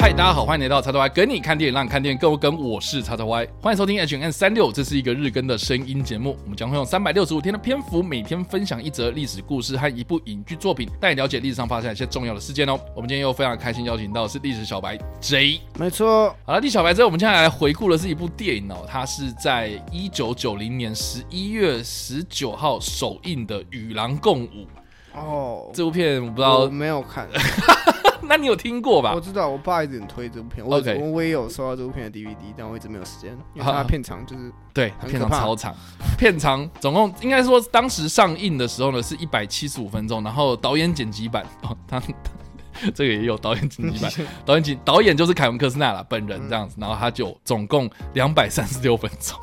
嗨大家好，欢迎来到叉叉 Y，跟你看电影，让你看电影更跟。我是叉叉 Y，欢迎收听 H N 三六，这是一个日更的声音节目。我们将会用三百六十五天的篇幅，每天分享一则历史故事和一部影剧作品，带你了解历史上发生一些重要的事件哦。我们今天又非常开心邀请到的是历史小白 J，没错。好了，历史小白之后，我们接下来回顾的是一部电影哦，它是在一九九零年十一月十九号首映的《与狼共舞》哦。这部片我不知道，我没有看。那你有听过吧？我知道，我爸一直很推这部片。OK，我我也有收到这部片的 DVD，但我一直没有时间，因为它片长就是对，片长超长，片长总共应该说当时上映的时候呢是一百七十五分钟，然后导演剪辑版哦，他这个也有导演剪辑版，导演剪导演就是凯文科斯纳啦本人这样子，然后他就总共两百三十六分钟，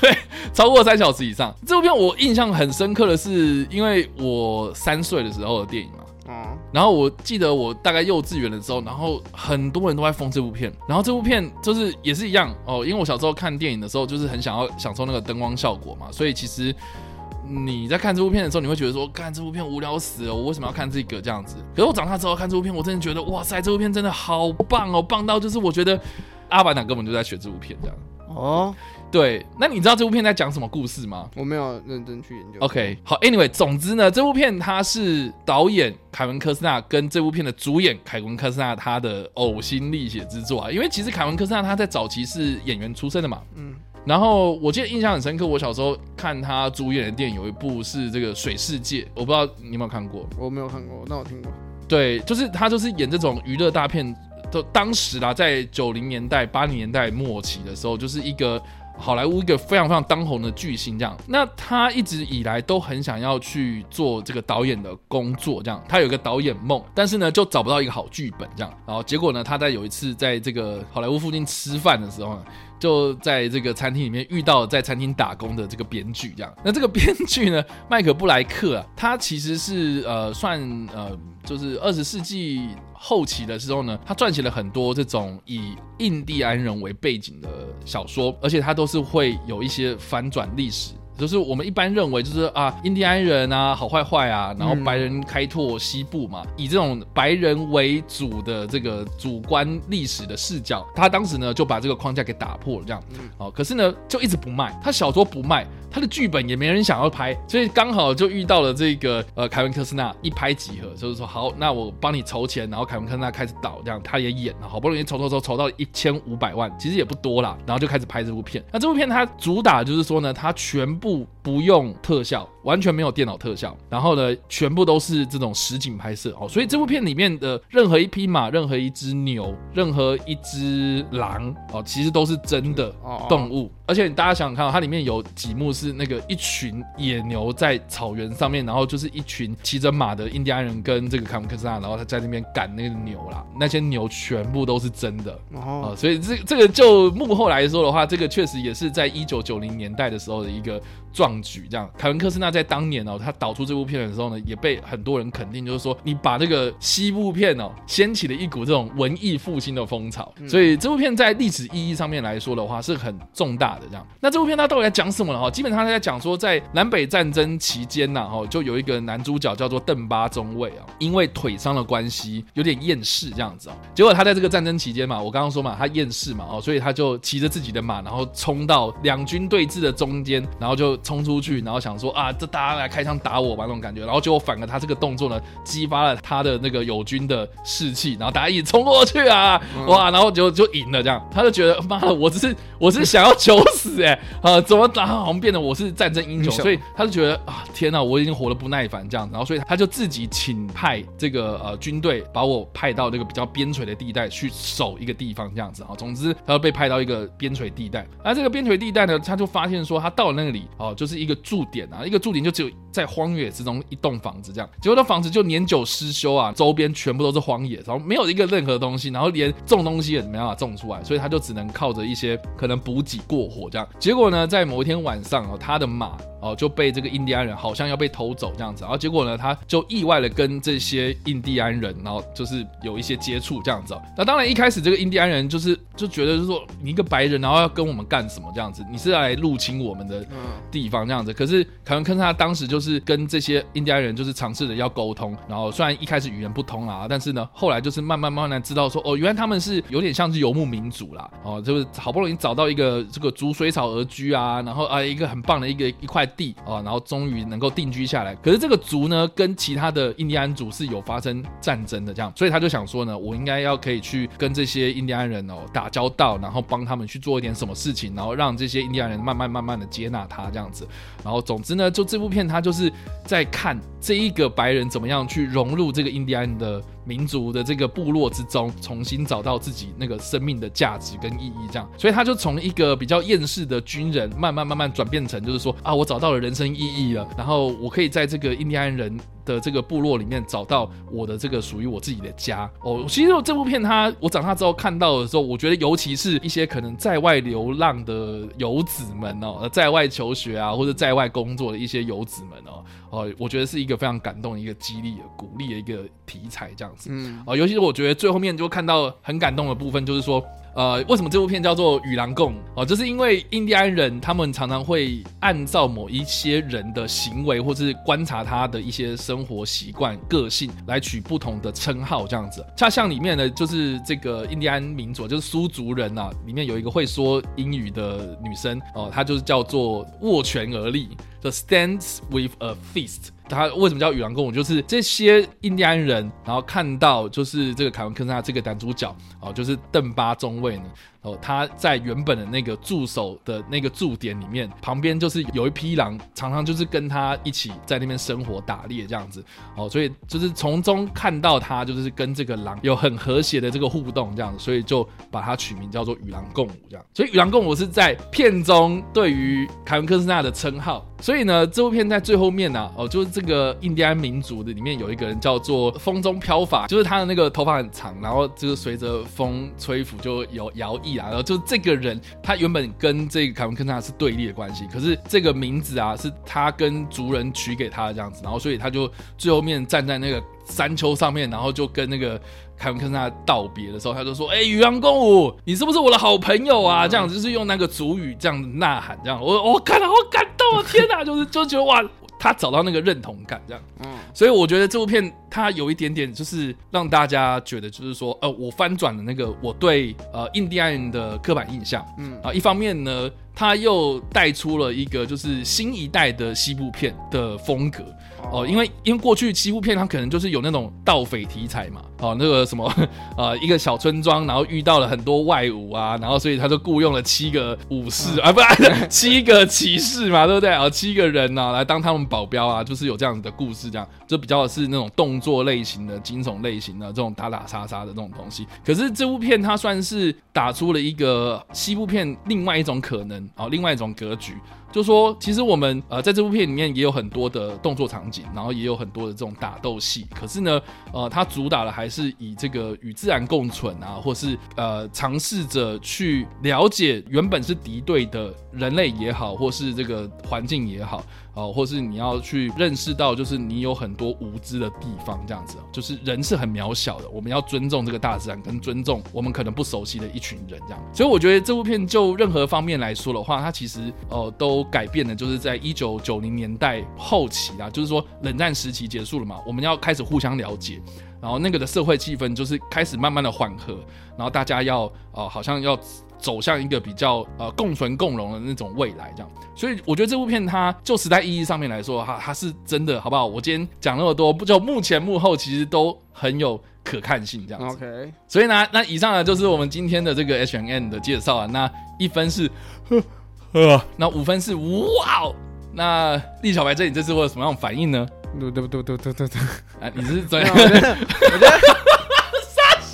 对，超过三小时以上。这部片我印象很深刻的是，因为我三岁的时候的电影嘛。嗯，然后我记得我大概幼稚园的时候，然后很多人都在疯这部片，然后这部片就是也是一样哦，因为我小时候看电影的时候，就是很想要享受那个灯光效果嘛，所以其实你在看这部片的时候，你会觉得说，看这部片无聊死了，我为什么要看这个这样子？可是我长大之后看这部片，我真的觉得哇塞，这部片真的好棒哦，棒到就是我觉得阿凡达根本就在学这部片这样哦。对，那你知道这部片在讲什么故事吗？我没有认真去研究。OK，好，Anyway，总之呢，这部片它是导演凯文科斯纳跟这部片的主演凯文科斯纳他的呕心沥血之作啊。因为其实凯文科斯纳他在早期是演员出身的嘛，嗯，然后我记得印象很深刻，我小时候看他主演的电影有一部是这个《水世界》，我不知道你有没有看过？我没有看过，那我听过。对，就是他就是演这种娱乐大片，都当时啦，在九零年代、八零年代末期的时候，就是一个。好莱坞一个非常非常当红的巨星，这样，那他一直以来都很想要去做这个导演的工作，这样，他有个导演梦，但是呢，就找不到一个好剧本，这样，然后结果呢，他在有一次在这个好莱坞附近吃饭的时候呢，就在这个餐厅里面遇到在餐厅打工的这个编剧，这样，那这个编剧呢，麦克布莱克啊，他其实是呃算呃就是二十世纪。后期的时候呢，他撰写了很多这种以印第安人为背景的小说，而且他都是会有一些反转历史。就是我们一般认为，就是啊，印第安人啊，好坏坏啊，然后白人开拓西部嘛，以这种白人为主的这个主观历史的视角，他当时呢就把这个框架给打破了，这样，哦，可是呢就一直不卖，他小说不卖，他的剧本也没人想要拍，所以刚好就遇到了这个呃凯文科斯纳一拍即合，就是说好，那我帮你筹钱，然后凯文科斯纳开始导，这样他也演了，好不容易筹筹筹筹到一千五百万，其实也不多啦，然后就开始拍这部片。那这部片它主打就是说呢，它全部不用特效。完全没有电脑特效，然后呢，全部都是这种实景拍摄哦，所以这部片里面的任何一匹马、任何一只牛、任何一只狼哦，其实都是真的动物。而且大家想想看，它里面有几幕是那个一群野牛在草原上面，然后就是一群骑着马的印第安人跟这个凯文克斯纳，然后他在那边赶那个牛啦，那些牛全部都是真的哦。所以这这个就幕后来说的话，这个确实也是在一九九零年代的时候的一个壮举。这样，凯文克斯纳。在当年哦，他导出这部片的时候呢，也被很多人肯定，就是说你把这个西部片哦掀起了一股这种文艺复兴的风潮，所以这部片在历史意义上面来说的话是很重大的。这样，那这部片它到底在讲什么呢？哈，基本上他在讲说，在南北战争期间呢，哈，就有一个男主角叫做邓巴中尉啊，因为腿伤的关系有点厌世这样子哦，结果他在这个战争期间嘛，我刚刚说嘛，他厌世嘛，哦，所以他就骑着自己的马，然后冲到两军对峙的中间，然后就冲出去，然后想说啊。就大家来开枪打我吧，那种感觉，然后结果反而他这个动作呢，激发了他的那个友军的士气，然后大家一起冲过去啊，哇，然后就就赢了，这样。他就觉得妈的，我只是 我是想要求死哎、欸，啊，怎么打好像变得我是战争英雄，所以他就觉得啊，天哪，我已经活得不耐烦这样，然后所以他就自己请派这个呃军队把我派到那个比较边陲的地带去守一个地方这样子。啊，总之他就被派到一个边陲地带，那这个边陲地带呢，他就发现说他到了那里哦，就是一个驻点啊，一个驻。点就只有在荒野之中一栋房子这样，结果那房子就年久失修啊，周边全部都是荒野，然后没有一个任何东西，然后连种东西也没办法种出来，所以他就只能靠着一些可能补给过活这样。结果呢，在某一天晚上哦，他的马。哦，就被这个印第安人好像要被偷走这样子，然后结果呢，他就意外的跟这些印第安人，然后就是有一些接触这样子。那当然一开始这个印第安人就是就觉得就是说你一个白人，然后要跟我们干什么这样子？你是来入侵我们的地方这样子。可是凯文科斯纳当时就就是跟这些印第安人就是尝试着要沟通，然后虽然一开始语言不通啊，但是呢，后来就是慢慢慢慢知道说，哦，原来他们是有点像是游牧民族啦，哦，就是好不容易找到一个这个逐水草而居啊，然后啊一个很棒的一个一块地啊，然后终于能够定居下来。可是这个族呢，跟其他的印第安族是有发生战争的，这样，所以他就想说呢，我应该要可以去跟这些印第安人哦打交道，然后帮他们去做一点什么事情，然后让这些印第安人慢慢慢慢的接纳他这样子。然后总之呢，就这部片它就是在看这一个白人怎么样去融入这个印第安的。民族的这个部落之中，重新找到自己那个生命的价值跟意义，这样，所以他就从一个比较厌世的军人，慢慢慢慢转变成，就是说啊，我找到了人生意义了，然后我可以在这个印第安人的这个部落里面找到我的这个属于我自己的家。哦，其实这部片它我长大之后看到的时候，我觉得尤其是一些可能在外流浪的游子们哦，在外求学啊或者在外工作的一些游子们哦，哦，我觉得是一个非常感动、一个激励的、鼓励的一个题材，这样。嗯，啊，尤其是我觉得最后面就看到很感动的部分，就是说，呃，为什么这部片叫做《与狼共舞》哦，就是因为印第安人他们常常会按照某一些人的行为，或是观察他的一些生活习惯、个性来取不同的称号，这样子。恰像里面呢，就是这个印第安民族，就是苏族人啊，里面有一个会说英语的女生哦，她就是叫做握拳而立，The stands with a Feast。他为什么叫与狼共舞？就是这些印第安人，然后看到就是这个凯文·科斯纳这个男主角哦，就是邓巴中尉呢。哦，他在原本的那个驻守的那个驻点里面，旁边就是有一匹狼，常常就是跟他一起在那边生活打猎这样子。哦，所以就是从中看到他就是跟这个狼有很和谐的这个互动这样子，所以就把他取名叫做与狼共舞这样。所以与狼共舞是在片中对于凯文科斯纳的称号。所以呢，这部片在最后面呢、啊，哦，就是这个印第安民族的里面有一个人叫做风中飘法，就是他的那个头发很长，然后就是随着风吹拂就有摇曳。然后就这个人，他原本跟这个凯文·科斯纳是对立的关系，可是这个名字啊，是他跟族人取给他的这样子，然后所以他就最后面站在那个山丘上面，然后就跟那个凯文·科斯纳道别的时候，他就说：“哎、欸，与狼共舞，你是不是我的好朋友啊？”这样子就是用那个主语这样子呐喊，这样我我看了好感动啊！天哪，就是就觉得哇。他找到那个认同感，这样，嗯，所以我觉得这部片它有一点点，就是让大家觉得，就是说，呃，我翻转了那个我对呃印第安人的刻板印象，嗯。啊，一方面呢，他又带出了一个就是新一代的西部片的风格。哦，因为因为过去西部片它可能就是有那种盗匪题材嘛，哦，那个什么，呃，一个小村庄，然后遇到了很多外武啊，然后所以他就雇佣了七个武士、嗯、啊，不是 七个骑士嘛，对不对？啊？七个人呢、啊、来当他们保镖啊，就是有这样子的故事，这样。就比较是那种动做类型的、惊悚类型的这种打打杀杀的这种东西。可是这部片它算是打出了一个西部片另外一种可能、哦，另外一种格局。就说，其实我们呃在这部片里面也有很多的动作场景，然后也有很多的这种打斗戏。可是呢，呃，它主打的还是以这个与自然共存啊，或是呃尝试着去了解原本是敌对的人类也好，或是这个环境也好。哦，或是你要去认识到，就是你有很多无知的地方，这样子，就是人是很渺小的，我们要尊重这个大自然，跟尊重我们可能不熟悉的一群人，这样。所以我觉得这部片就任何方面来说的话，它其实、呃、都改变的，就是在一九九零年代后期啊，就是说冷战时期结束了嘛，我们要开始互相了解，然后那个的社会气氛就是开始慢慢的缓和，然后大家要哦、呃、好像要。走向一个比较呃共存共荣的那种未来，这样，所以我觉得这部片它就时代意义上面来说，哈，它是真的，好不好？我今天讲那么多，不就目前幕后其实都很有可看性，这样子。OK，所以呢，那以上呢就是我们今天的这个 HNN 的介绍啊。那一分是呵 呵，那五分是哇哦。那立小白这里这次会有什么样的反应呢？嘟嘟嘟嘟嘟嘟嘟，啊，你是怎样？我觉得。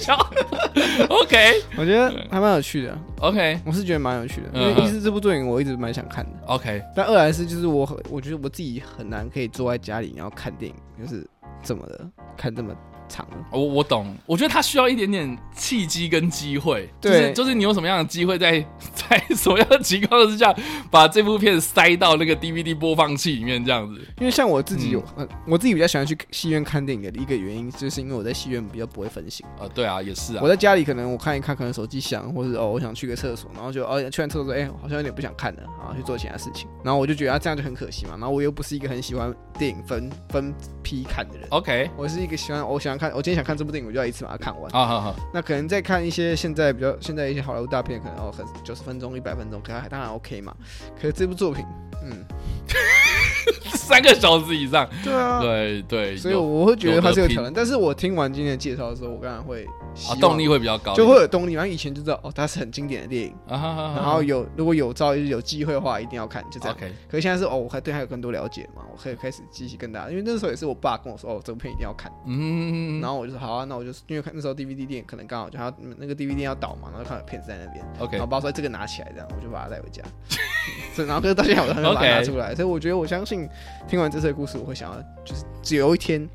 OK，我觉得还蛮有趣的。OK，我是觉得蛮有趣的，因为一是这部电影我一直蛮想看的。OK，但二来是就是我很，我觉得我自己很难可以坐在家里然后看电影，就是这么的看这么长。我我懂，我觉得他需要一点点契机跟机会，对就是就是你有什么样的机会，在 在什么样的情况之下，把这部片塞到那个 DVD 播放器里面这样子。因为像我自己有，嗯、我自己比较喜欢去戏院看电影的一个原因，就是因为我在戏院比较不会分心。呃，对啊，也是啊。我在家里可能我看一看，可能手机响，或者哦，我想去个厕所，然后就哦去完厕所，哎、欸，好像有点不想看了，然后去做其他事情，然后我就觉得啊这样就很可惜嘛。然后我又不是一个很喜欢电影分分批看的人。OK，我是一个喜欢我喜欢看，我今天想看这部电影，我就要一次把它看完。啊好好。那可能再看一些现在比较现在一些好莱坞大片，可能哦很九十分钟、一百分钟，可能还当然 OK 嘛。可是这部作品，嗯。三个小时以上，对啊，对对，所以我会觉得它是有挑战。但是我听完今天的介绍的时候，我当然会啊，动力会比较高，就会有动力。然后以前就知道哦，它是很经典的电影，然后有如果有朝一日有机会的话，一定要看，就这样。可是现在是哦，我还对它有更多了解嘛，我可以开始继续跟大家。因为那时候也是我爸跟我说哦，这部片一定要看，嗯，然后我就说好啊，那我就因为看那时候 DVD 店可能刚好就他那个 DVD 要倒嘛，然后看有片子在那边，OK，然后爸说这个拿起来这样，我就把它带回家。所以然后可是到现在我都还没把它拿出来，所以我觉得我相信听完这次的故事，我会想要就是只有一天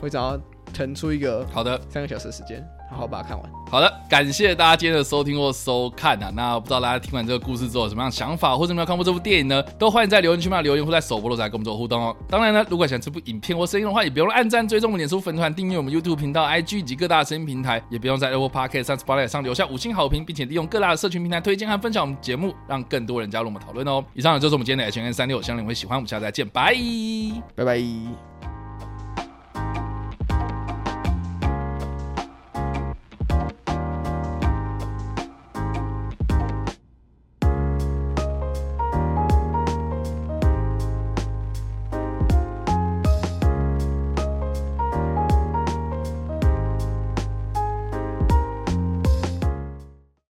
会找到腾出一个好的三个小时的时间。好好把它看完。好的，感谢大家今天的收听或收看啊。那不知道大家听完这个故事之后有什么样的想法，或者有没有看过这部电影呢？都欢迎在留言区嘛留言，或在首播的时候来跟我们做互动哦。当然呢，如果喜欢这部影片或声音的话，也不用按赞、追踪我们脸书粉团、订阅我们 YouTube 频道、IG 以及各大的声音平台，也不用在 Apple Podcast 上 Spotify 上留下五星好评，并且利用各大的社群平台推荐和分享我们节目，让更多人加入我们讨论哦。以上呢就是我们今天的 H&M 365，相信你会喜欢。我们下次再见，拜拜拜。